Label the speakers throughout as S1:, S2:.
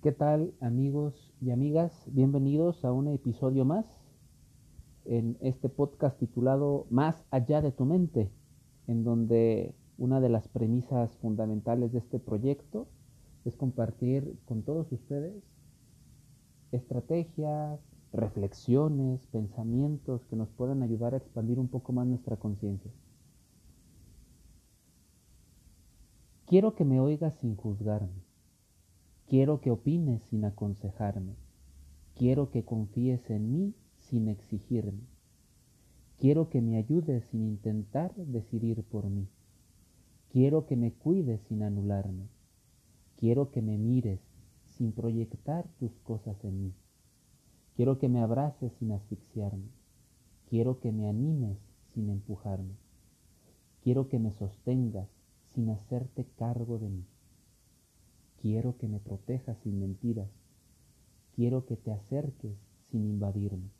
S1: ¿Qué tal amigos y amigas? Bienvenidos a un episodio más en este podcast titulado Más allá de tu mente, en donde una de las premisas fundamentales de este proyecto es compartir con todos ustedes estrategias, reflexiones, pensamientos que nos puedan ayudar a expandir un poco más nuestra conciencia. Quiero que me oigas sin juzgarme Quiero que opines sin aconsejarme. Quiero que confíes en mí sin exigirme. Quiero que me ayudes sin intentar decidir por mí. Quiero que me cuides sin anularme. Quiero que me mires sin proyectar tus cosas en mí. Quiero que me abraces sin asfixiarme. Quiero que me animes sin empujarme. Quiero que me sostengas sin hacerte cargo de mí. Quiero que me protejas sin mentiras. Quiero que te acerques sin invadirme.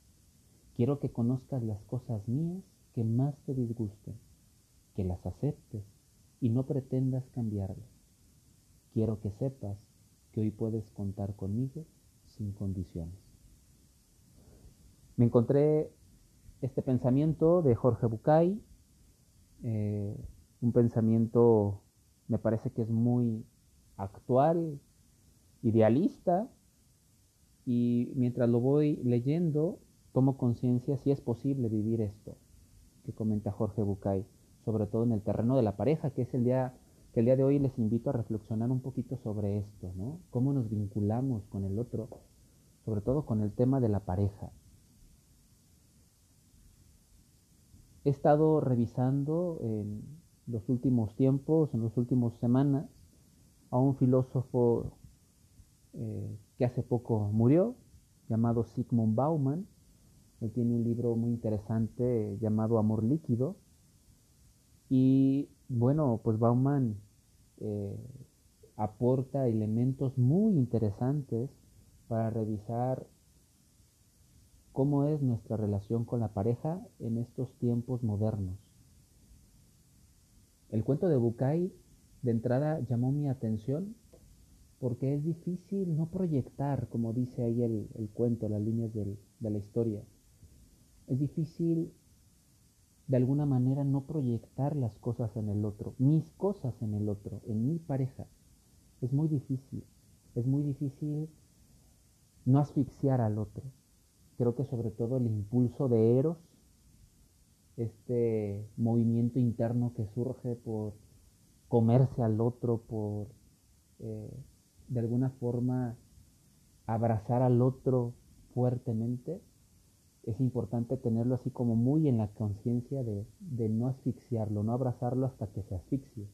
S1: Quiero que conozcas las cosas mías que más te disgusten, que las aceptes y no pretendas cambiarlas. Quiero que sepas que hoy puedes contar conmigo sin condiciones. Me encontré este pensamiento de Jorge Bucay, eh, un pensamiento me parece que es muy actual, idealista, y mientras lo voy leyendo, tomo conciencia si es posible vivir esto que comenta Jorge Bucay, sobre todo en el terreno de la pareja, que es el día que el día de hoy les invito a reflexionar un poquito sobre esto, ¿no? Cómo nos vinculamos con el otro, sobre todo con el tema de la pareja. He estado revisando en los últimos tiempos, en las últimas semanas, a un filósofo eh, que hace poco murió, llamado Sigmund Bauman. Él tiene un libro muy interesante llamado Amor Líquido. Y bueno, pues Bauman eh, aporta elementos muy interesantes para revisar cómo es nuestra relación con la pareja en estos tiempos modernos. El cuento de Bucay de entrada llamó mi atención porque es difícil no proyectar, como dice ahí el, cuento, las líneas de la historia. Es difícil de alguna manera no proyectar las cosas en el otro, mis cosas en el otro, en mi pareja. Es muy difícil, es muy difícil no asfixiar al otro. Creo que sobre todo el impulso de Eros, este movimiento interno que surge por comerse al otro, por eh, de alguna forma abrazar al otro fuertemente, es importante tenerlo así como muy en la conciencia de, de, no asfixiarlo, no abrazarlo hasta que se asfixie,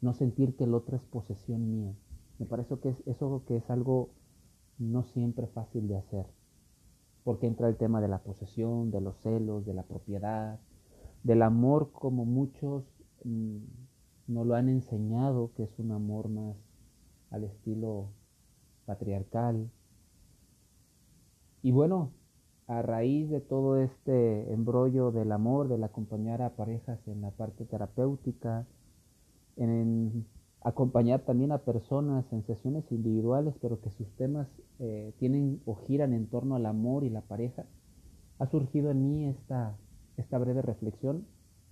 S1: no sentir que el otro es posesión mía. Me parece que es, eso que es algo no siempre fácil de hacer, porque entra el tema de la posesión, de los celos, de la propiedad, del amor como muchos mm, no lo han enseñado, que es un amor más al estilo patriarcal. Y bueno, a raíz de todo este embrollo del amor, del acompañar a parejas en la parte terapéutica, en acompañar también a personas en sesiones individuales, pero que sus temas eh, tienen o giran en torno al amor y la pareja, ha surgido en mí esta, esta breve reflexión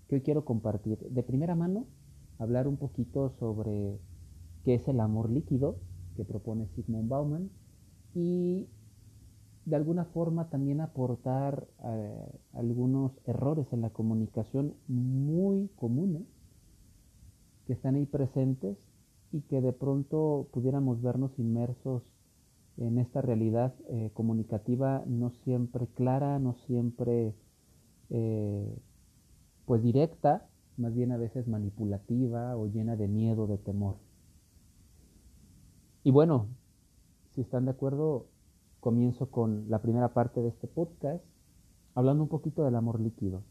S1: que hoy quiero compartir. De primera mano, hablar un poquito sobre qué es el amor líquido que propone Sigmund Bauman y de alguna forma también aportar eh, algunos errores en la comunicación muy comunes que están ahí presentes y que de pronto pudiéramos vernos inmersos en esta realidad eh, comunicativa no siempre clara, no siempre eh, pues directa, más bien a veces manipulativa o llena de miedo, de temor. Y bueno, si están de acuerdo, comienzo con la primera parte de este podcast, hablando un poquito del amor líquido.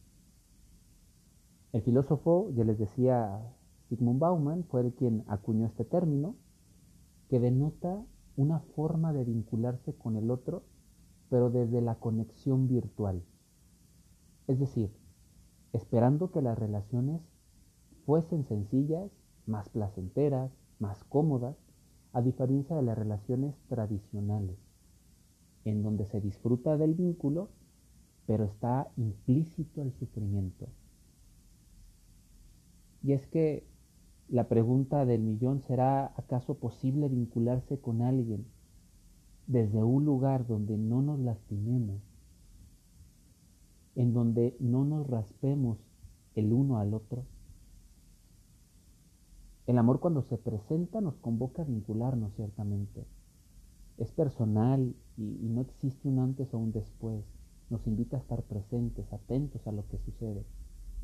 S1: El filósofo, ya les decía, Sigmund Bauman, fue el quien acuñó este término, que denota una forma de vincularse con el otro, pero desde la conexión virtual. Es decir, esperando que las relaciones fuesen sencillas, más placenteras, más cómodas, a diferencia de las relaciones tradicionales, en donde se disfruta del vínculo, pero está implícito el sufrimiento. Y es que la pregunta del millón será, ¿acaso posible vincularse con alguien desde un lugar donde no nos lastimemos, en donde no nos raspemos el uno al otro? El amor cuando se presenta nos convoca a vincularnos ciertamente. Es personal y, y, no existe un antes o un después. Nos invita a estar presentes, atentos a lo que sucede,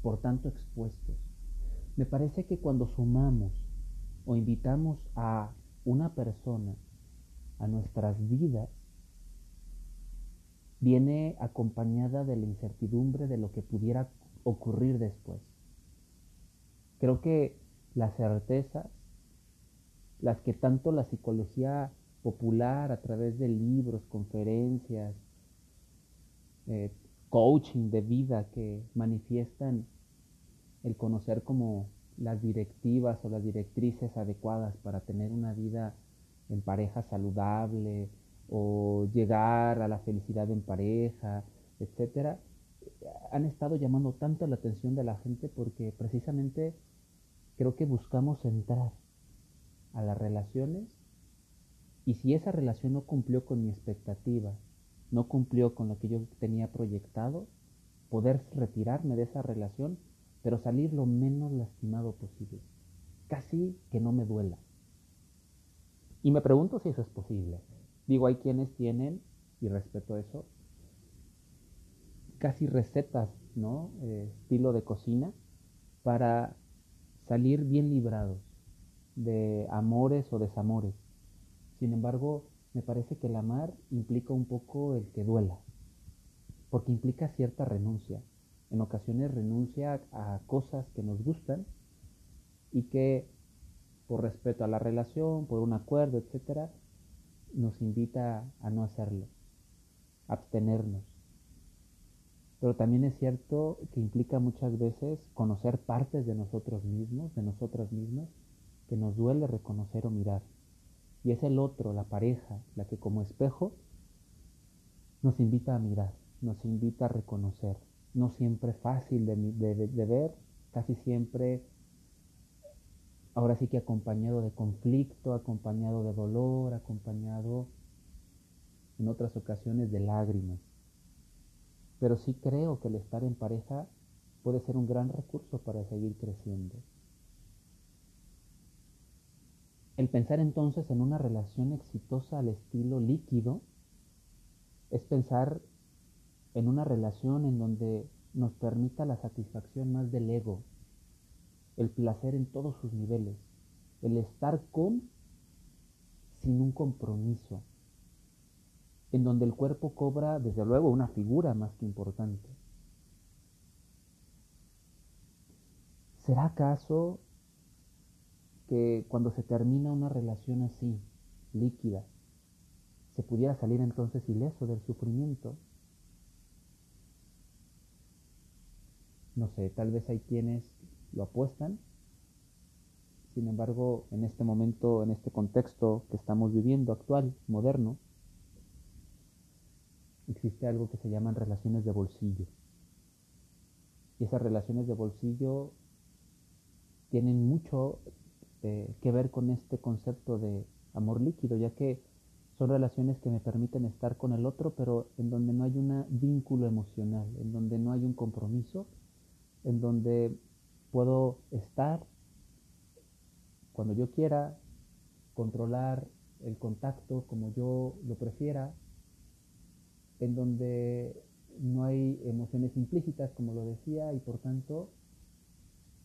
S1: por tanto expuestos. Me parece que cuando sumamos o invitamos a una persona a nuestras vidas, viene acompañada de la incertidumbre de lo que pudiera ocurrir después. Creo que las certezas, las que tanto la psicología popular a través de libros, conferencias, eh, coaching de vida que manifiestan el conocer como las directivas o las directrices adecuadas para tener una vida en pareja saludable o llegar a la felicidad en pareja, etcétera, han estado llamando tanto la atención de la gente porque precisamente creo que buscamos entrar a las relaciones y si esa relación no cumplió con mi expectativa, no cumplió con lo que yo tenía proyectado, poder retirarme de esa relación pero salir lo menos lastimado posible, casi que no me duela. Y me pregunto si eso es posible. Digo, hay quienes tienen, y respeto eso, casi recetas, ¿no? Eh, estilo de cocina, para salir bien librados de amores o desamores. Sin embargo, me parece que el amar implica un poco el que duela, porque implica cierta renuncia, en ocasiones renuncia a cosas que nos gustan y que por respeto a la relación, por un acuerdo, etcétera, nos invita a no hacerlo, abstenernos. Pero también es cierto que implica muchas veces conocer partes de nosotros mismos, de nosotras mismas, que nos duele reconocer o mirar. Y es el otro, la pareja, la que como espejo nos invita a mirar, nos invita a reconocer, no siempre fácil de, de, ver, casi siempre, ahora sí que acompañado de conflicto, acompañado de dolor, acompañado en otras ocasiones de lágrimas. Pero sí creo que el estar en pareja puede ser un gran recurso para seguir creciendo. El pensar entonces en una relación exitosa al estilo líquido es pensar en una relación en donde nos permita la satisfacción más del ego, el placer en todos sus niveles, el estar con sin un compromiso, en donde el cuerpo cobra desde luego una figura más que importante. ¿Será acaso que cuando se termina una relación así, líquida, se pudiera salir entonces ileso del sufrimiento? no sé, tal vez hay quienes lo apuestan. Sin embargo, en este momento, en este contexto que estamos viviendo actual, moderno, existe algo que se llaman relaciones de bolsillo. Y esas relaciones de bolsillo tienen mucho eh, que ver con este concepto de amor líquido, ya que son relaciones que me permiten estar con el otro, pero en donde no hay un vínculo emocional, en donde no hay un compromiso, en donde puedo estar cuando yo quiera, controlar el contacto como yo lo prefiera, en donde no hay emociones implícitas, como lo decía, y por tanto,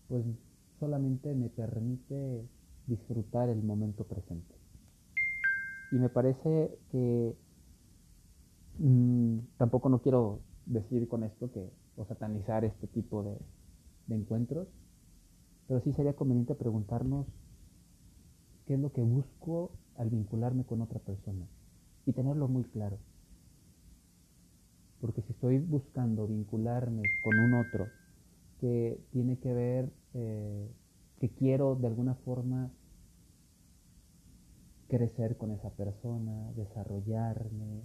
S1: pues solamente me permite disfrutar el momento presente. Y me parece que mmm, tampoco no quiero decir con esto que o satanizar este tipo de, encuentros, pero sí sería conveniente preguntarnos qué es lo que busco al vincularme con otra persona y tenerlo muy claro. Porque si estoy buscando vincularme con un otro que tiene que ver, eh, que quiero de alguna forma crecer con esa persona, desarrollarme,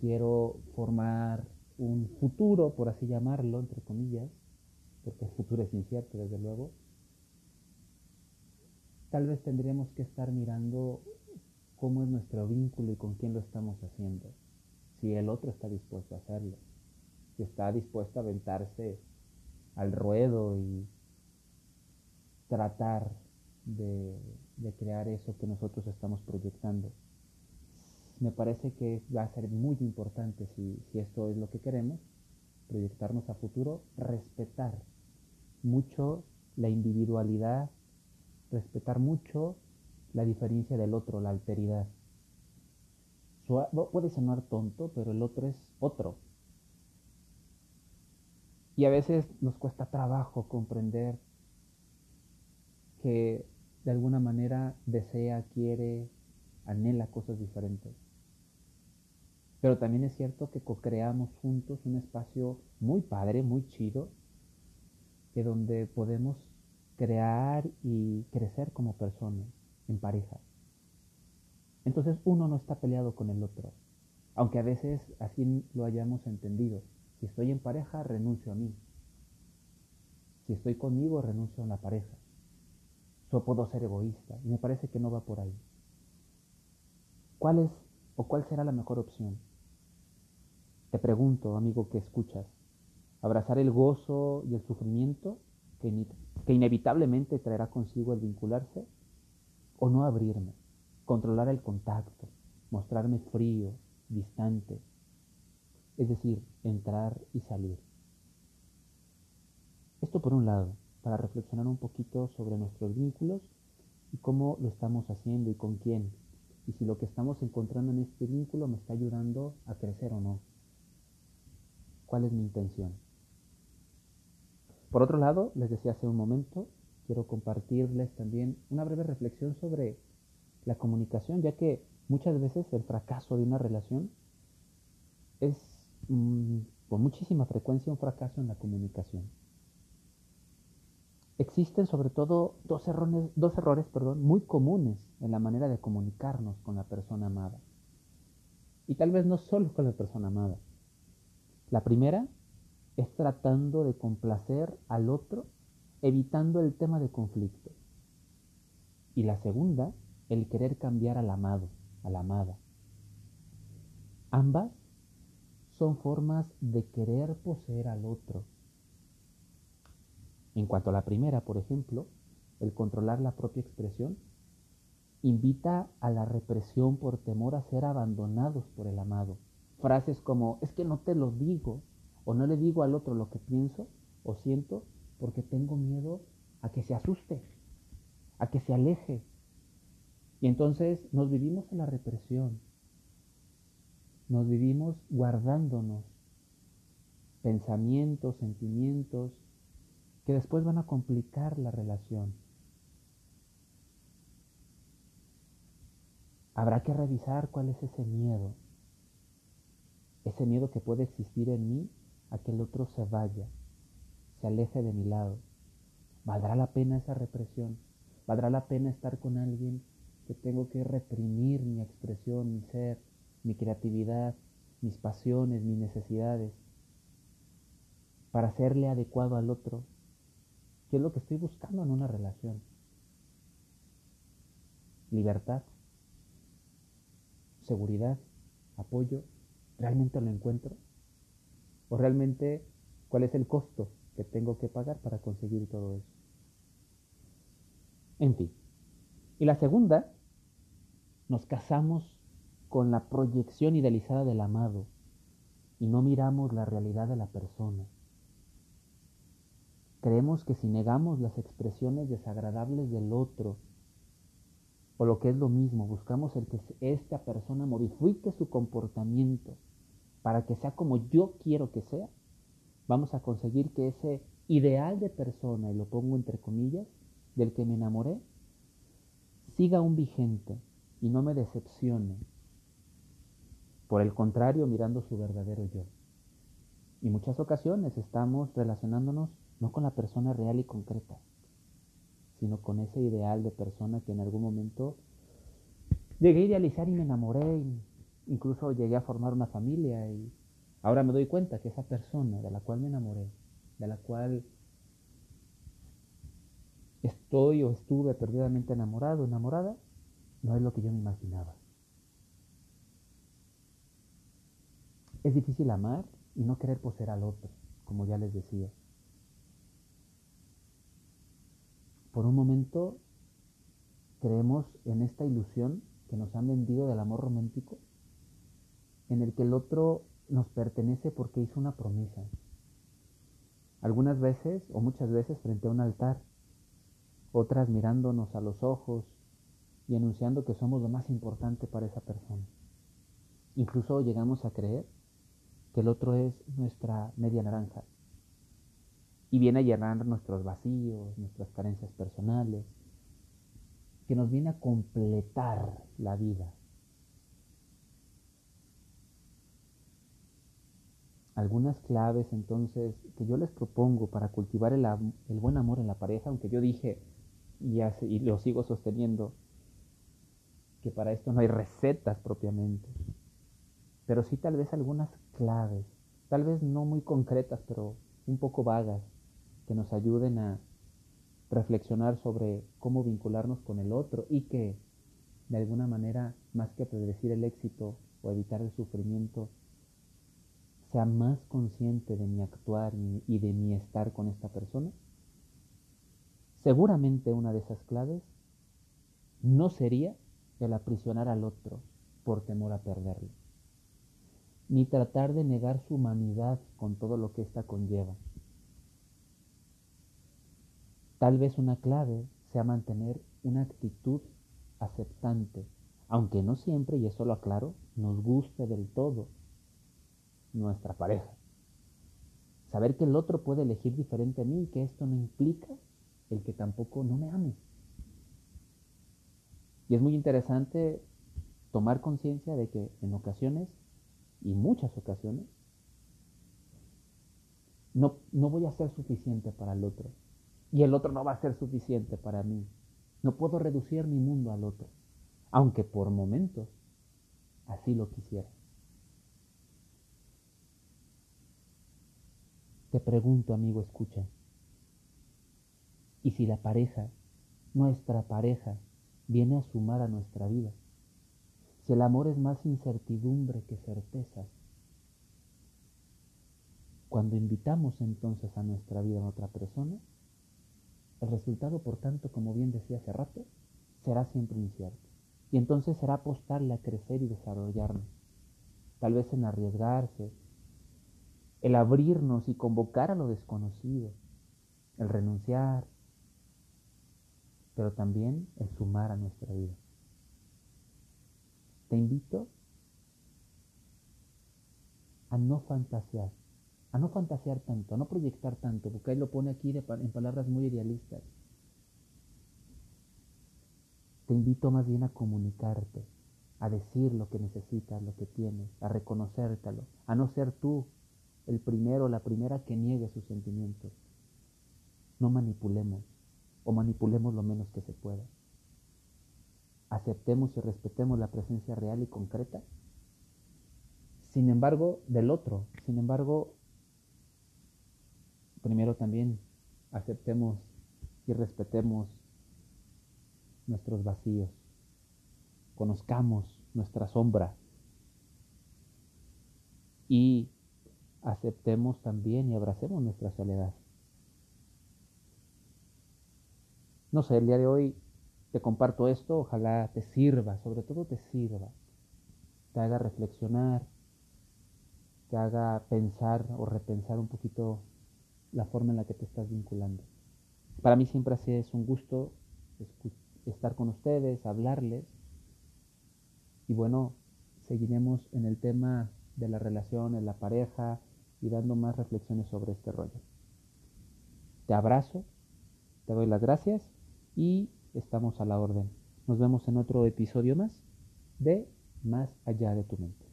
S1: quiero formar un futuro, por así llamarlo, entre comillas, porque el futuro es incierto, desde luego, tal vez tendríamos que estar mirando cómo es nuestro vínculo y con quién lo estamos haciendo. Si el otro está dispuesto a hacerlo, si está dispuesto a aventarse al ruedo y tratar de, crear eso que nosotros estamos proyectando. Me parece que va a ser muy importante si, esto es lo que queremos, proyectarnos a futuro, respetar mucho la individualidad, respetar mucho la diferencia del otro, la alteridad. Puede sonar tonto, pero el otro es otro. Y a veces nos cuesta trabajo comprender que de alguna manera desea, quiere, anhela cosas diferentes. Pero también es cierto que co-creamos juntos un espacio muy padre, muy chido, que donde podemos crear y crecer como personas, en pareja. Entonces uno no está peleado con el otro, aunque a veces así lo hayamos entendido. Si estoy en pareja, renuncio a mí. Si estoy conmigo, renuncio a la pareja. Yo puedo ser egoísta y me parece que no va por ahí. ¿Cuál es o cuál será la mejor opción? Te pregunto, amigo que escuchas, ¿abrazar el gozo y el sufrimiento que, inevitablemente traerá consigo el vincularse? ¿O no abrirme, controlar el contacto, mostrarme frío, distante? Es decir, entrar y salir. Esto por un lado para reflexionar un poquito sobre nuestros vínculos y cómo lo estamos haciendo y con quién. Y si lo que estamos encontrando en este vínculo me está ayudando a crecer o no. ¿Cuál es mi intención? Por otro lado, les decía hace un momento, quiero compartirles también una breve reflexión sobre la comunicación, ya que muchas veces el fracaso de una relación es mm, con muchísima frecuencia un fracaso en la comunicación. Existen sobre todo dos errores, dos errores perdón, muy comunes en la manera de comunicarnos con la persona amada. Y tal vez no solo con la persona amada. La primera es tratando de complacer al otro, evitando el tema de conflicto. Y la segunda, el querer cambiar al amado, a la amada. Ambas son formas de querer poseer al otro en cuanto a la primera, por ejemplo, el controlar la propia expresión, invita a la represión por temor a ser abandonados por el amado. Frases como, es que no te lo digo, o no le digo al otro lo que pienso o siento porque tengo miedo a que se asuste, a que se aleje. Y entonces nos vivimos en la represión, nos vivimos guardándonos pensamientos, sentimientos, que después van a complicar la relación. Habrá que revisar cuál es ese miedo, ese miedo que puede existir en mí a que el otro se vaya, se aleje de mi lado. ¿Valdrá la pena esa represión? ¿Valdrá la pena estar con alguien que tengo que reprimir mi expresión, mi ser, mi creatividad, mis pasiones, mis necesidades, para serle adecuado al otro ¿Qué es lo que estoy buscando en una relación? Libertad, seguridad, apoyo. ¿Realmente lo encuentro? ¿O realmente cuál es el costo que tengo que pagar para conseguir todo eso? En fin. Y la segunda, nos casamos con la proyección idealizada del amado y no miramos la realidad de la persona. Creemos que si negamos las expresiones desagradables del otro, o lo que es lo mismo, buscamos el que esta persona modifique su comportamiento para que sea como yo quiero que sea, vamos a conseguir que ese ideal de persona, y lo pongo entre comillas, del que me enamoré, siga aún vigente y no me decepcione. Por el contrario, mirando su verdadero yo. Y muchas ocasiones estamos relacionándonos no con la persona real y concreta, sino con ese ideal de persona que en algún momento llegué a idealizar y me enamoré, incluso llegué a formar una familia y ahora me doy cuenta que esa persona de la cual me enamoré, de la cual estoy o estuve perdidamente enamorado, enamorada, no es lo que yo me imaginaba. Es difícil amar y no querer poseer al otro, como ya les decía. Por un momento creemos en esta ilusión que nos han vendido del amor romántico, en el que el otro nos pertenece porque hizo una promesa. Algunas veces o muchas veces frente a un altar, otras mirándonos a los ojos y anunciando que somos lo más importante para esa persona. Incluso llegamos a creer que el otro es nuestra media naranja y viene a llenar nuestros vacíos, nuestras carencias personales, que nos viene a completar la vida. Algunas claves entonces que yo les propongo para cultivar el, buen amor en la pareja, aunque yo dije y, y lo sigo sosteniendo, que para esto no hay recetas propiamente, pero sí tal vez algunas claves, tal vez no muy concretas, pero un poco vagas, que nos ayuden a reflexionar sobre cómo vincularnos con el otro y que de alguna manera, más que predecir el éxito o evitar el sufrimiento, sea más consciente de mi actuar y de mi estar con esta persona? Seguramente una de esas claves no sería el aprisionar al otro por temor a perderlo, ni tratar de negar su humanidad con todo lo que ésta conlleva. Tal vez una clave sea mantener una actitud aceptante, aunque no siempre, y eso lo aclaro, nos guste del todo nuestra pareja. Saber que el otro puede elegir diferente a mí y que esto no implica el que tampoco no me ame. Y es muy interesante tomar conciencia de que en ocasiones, y muchas ocasiones, no, no voy a ser suficiente para el otro. Y el otro no va a ser suficiente para mí. No puedo reducir mi mundo al otro, aunque por momentos así lo quisiera. Te pregunto, amigo, escucha. ¿Y si la pareja, nuestra pareja, viene a sumar a nuestra vida? Si el amor es más incertidumbre que certezas, cuando invitamos entonces a nuestra vida a otra persona, el resultado, por tanto, como bien decía hace rato, será siempre incierto. Y entonces será apostarle a crecer y desarrollarnos. Tal vez en arriesgarse, el abrirnos y convocar a lo desconocido, el renunciar, pero también el sumar a nuestra vida. Te invito a no fantasear, a no fantasear tanto, a no proyectar tanto, porque él lo pone aquí en palabras muy idealistas. Te invito más bien a comunicarte, a decir lo que necesitas, lo que tienes, a reconocértelo, a no ser tú el primero, la primera que niegue sus sentimientos. No manipulemos o manipulemos lo menos que se pueda. Aceptemos y respetemos la presencia real y concreta. Sin embargo, del otro, sin embargo, primero también aceptemos y respetemos nuestros vacíos. Conozcamos nuestra sombra y aceptemos también y abracemos nuestra soledad. No sé, el día de hoy te comparto esto, ojalá te sirva, sobre todo te sirva, te haga reflexionar, te haga pensar o repensar un poquito la forma en la que te estás vinculando. Para mí siempre así es un gusto estar con ustedes, hablarles. Y bueno, seguiremos en el tema de la relación, en la pareja, y dando más reflexiones sobre este rollo. Te abrazo, te doy las gracias y estamos a la orden. Nos vemos en otro episodio más de Más allá de tu mente.